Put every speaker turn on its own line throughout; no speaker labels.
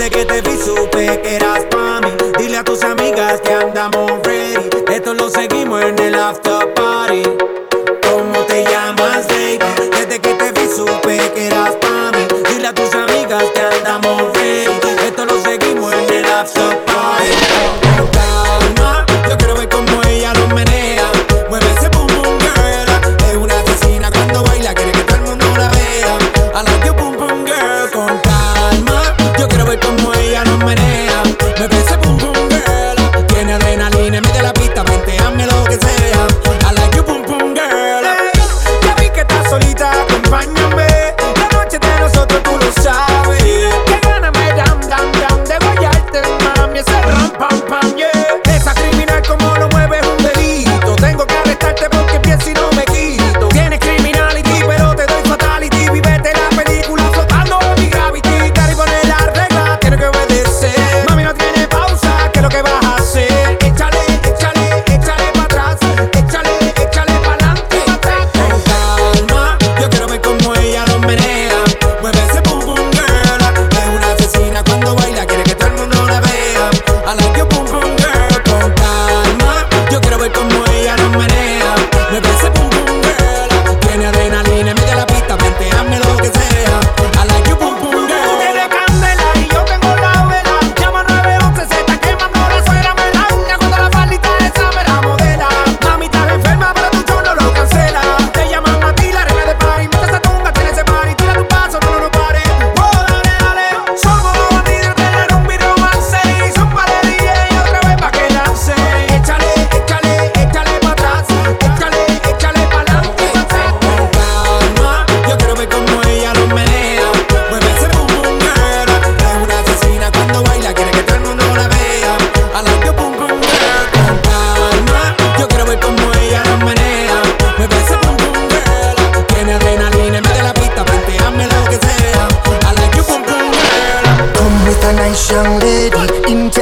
Desde que te vi supe que eras pa' Dile a tus amigas que andamos ready. Esto lo seguimos en el after party. I like you, pum pum girl. Ya vi que estás solita, acompáñame. La noche de nosotros tú lo sabes. Que gana me dan, dan, dan de guayarte, mami. Ese ram, pam, pam, yeah.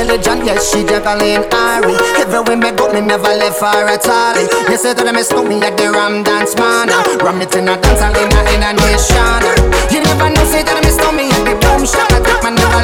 religion, yes, she Jacqueline Ari. Everywhere me go, me never left her at all. You say that I miss me like the Ram Dance Man. Ram it in a dance, I in a nation. You never know, say that I miss me like the Boom Shot. I take my number.